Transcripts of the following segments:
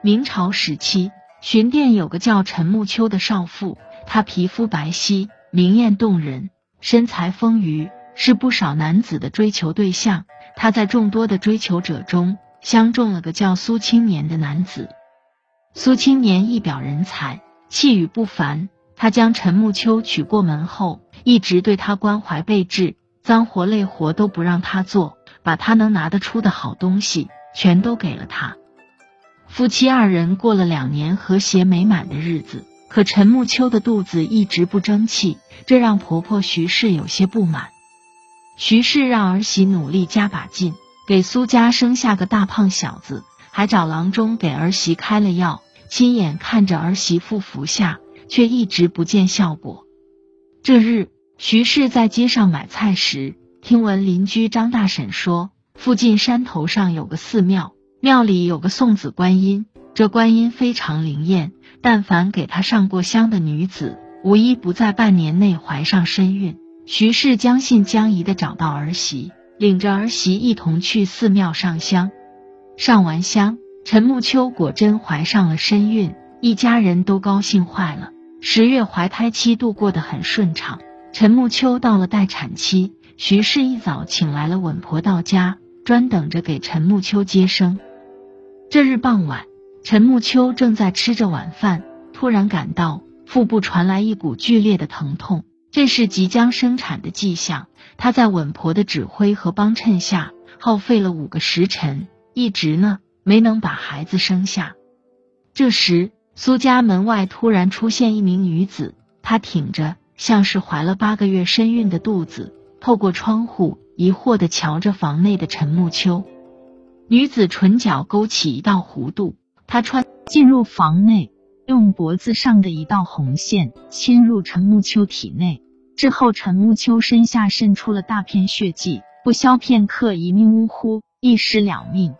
明朝时期，巡店有个叫陈木秋的少妇，她皮肤白皙，明艳动人，身材丰腴，是不少男子的追求对象。她在众多的追求者中，相中了个叫苏青年的男子。苏青年一表人才，气宇不凡。他将陈木秋娶过门后，一直对她关怀备至，脏活累活都不让她做，把她能拿得出的好东西全都给了他。夫妻二人过了两年和谐美满的日子，可陈木秋的肚子一直不争气，这让婆婆徐氏有些不满。徐氏让儿媳努力加把劲，给苏家生下个大胖小子，还找郎中给儿媳开了药，亲眼看着儿媳妇服下。却一直不见效果。这日，徐氏在街上买菜时，听闻邻居张大婶说，附近山头上有个寺庙，庙里有个送子观音，这观音非常灵验，但凡给他上过香的女子，无一不在半年内怀上身孕。徐氏将信将疑的找到儿媳，领着儿媳一同去寺庙上香。上完香，陈木秋果真怀上了身孕，一家人都高兴坏了。十月怀胎期度过得很顺畅，陈木秋到了待产期，徐氏一早请来了稳婆到家，专等着给陈木秋接生。这日傍晚，陈木秋正在吃着晚饭，突然感到腹部传来一股剧烈的疼痛，这是即将生产的迹象。他在稳婆的指挥和帮衬下，耗费了五个时辰，一直呢没能把孩子生下。这时。苏家门外突然出现一名女子，她挺着像是怀了八个月身孕的肚子，透过窗户疑惑的瞧着房内的陈木秋。女子唇角勾起一道弧度，她穿进入房内，用脖子上的一道红线侵入陈木秋体内，之后陈木秋身下渗出了大片血迹，不消片刻，一命呜呼，一尸两命。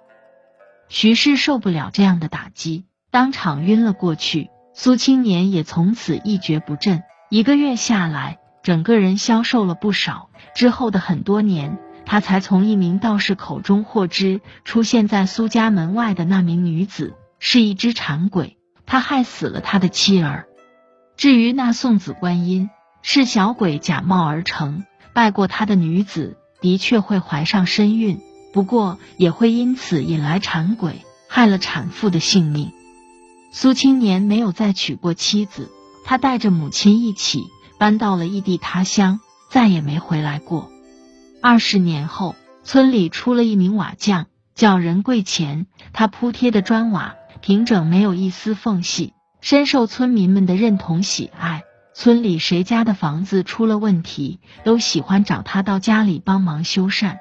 徐氏受不了这样的打击。当场晕了过去，苏青年也从此一蹶不振。一个月下来，整个人消瘦了不少。之后的很多年，他才从一名道士口中获知，出现在苏家门外的那名女子是一只馋鬼，他害死了他的妻儿。至于那送子观音，是小鬼假冒而成，拜过他的女子的确会怀上身孕，不过也会因此引来馋鬼，害了产妇的性命。苏青年没有再娶过妻子，他带着母亲一起搬到了异地他乡，再也没回来过。二十年后，村里出了一名瓦匠，叫任贵钱。他铺贴的砖瓦平整，没有一丝缝隙，深受村民们的认同喜爱。村里谁家的房子出了问题，都喜欢找他到家里帮忙修缮。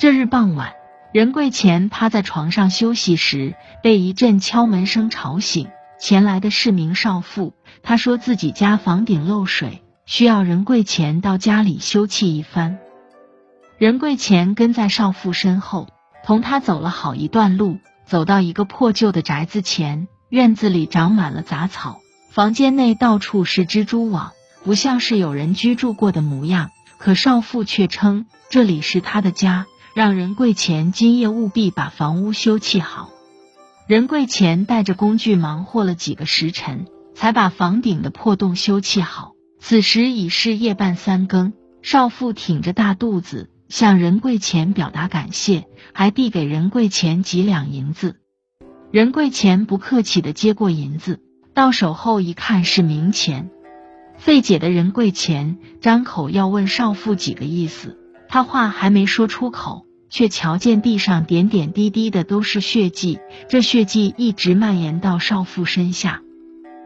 这日傍晚。任贵钱趴在床上休息时，被一阵敲门声吵醒。前来的是名少妇，她说自己家房顶漏水，需要任贵钱到家里修葺一番。任贵钱跟在少妇身后，同她走了好一段路，走到一个破旧的宅子前，院子里长满了杂草，房间内到处是蜘蛛网，不像是有人居住过的模样。可少妇却称这里是她的家。让任贵钱今夜务必把房屋修葺好。任贵钱带着工具忙活了几个时辰，才把房顶的破洞修葺好。此时已是夜半三更，少妇挺着大肚子向任贵钱表达感谢，还递给任贵钱几两银子。任贵钱不客气的接过银子，到手后一看是冥钱。费解的任贵钱张口要问少妇几个意思。他话还没说出口，却瞧见地上点点滴滴的都是血迹，这血迹一直蔓延到少妇身下，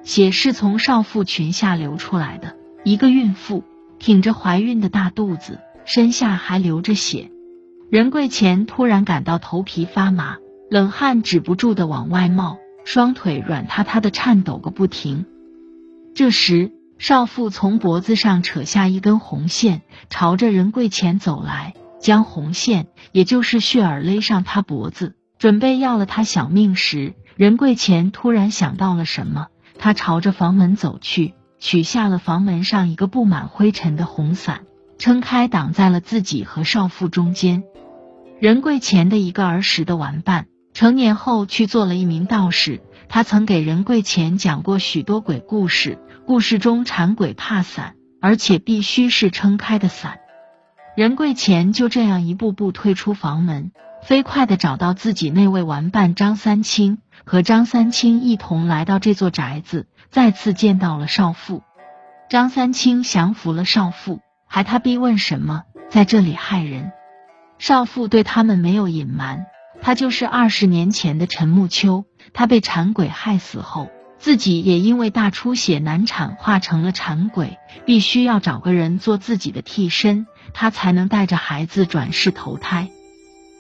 血是从少妇裙下流出来的。一个孕妇挺着怀孕的大肚子，身下还流着血。任贵钱突然感到头皮发麻，冷汗止不住的往外冒，双腿软塌塌的颤抖个不停。这时。少妇从脖子上扯下一根红线，朝着任贵钱走来，将红线，也就是血儿勒上他脖子，准备要了他小命时，任贵钱突然想到了什么，他朝着房门走去，取下了房门上一个布满灰尘的红伞，撑开挡在了自己和少妇中间。任贵前的一个儿时的玩伴，成年后去做了一名道士。他曾给任贵前讲过许多鬼故事，故事中缠鬼怕伞，而且必须是撑开的伞。任贵前就这样一步步退出房门，飞快的找到自己那位玩伴张三清，和张三清一同来到这座宅子，再次见到了少妇。张三清降服了少妇，还他逼问什么，在这里害人。少妇对他们没有隐瞒，他就是二十年前的陈木秋。他被馋鬼害死后，自己也因为大出血难产，化成了馋鬼，必须要找个人做自己的替身，他才能带着孩子转世投胎。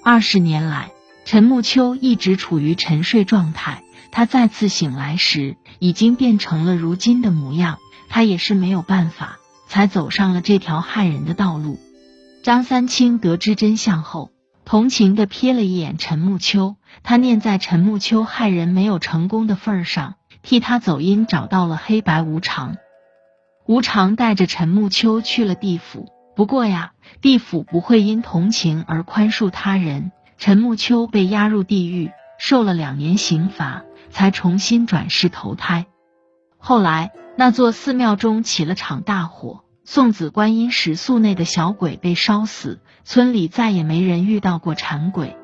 二十年来，陈木秋一直处于沉睡状态，他再次醒来时，已经变成了如今的模样。他也是没有办法，才走上了这条害人的道路。张三清得知真相后。同情的瞥了一眼陈木秋，他念在陈木秋害人没有成功的份上，替他走阴找到了黑白无常。无常带着陈木秋去了地府，不过呀，地府不会因同情而宽恕他人。陈木秋被押入地狱，受了两年刑罚，才重新转世投胎。后来那座寺庙中起了场大火。送子观音石塑内的小鬼被烧死，村里再也没人遇到过馋鬼。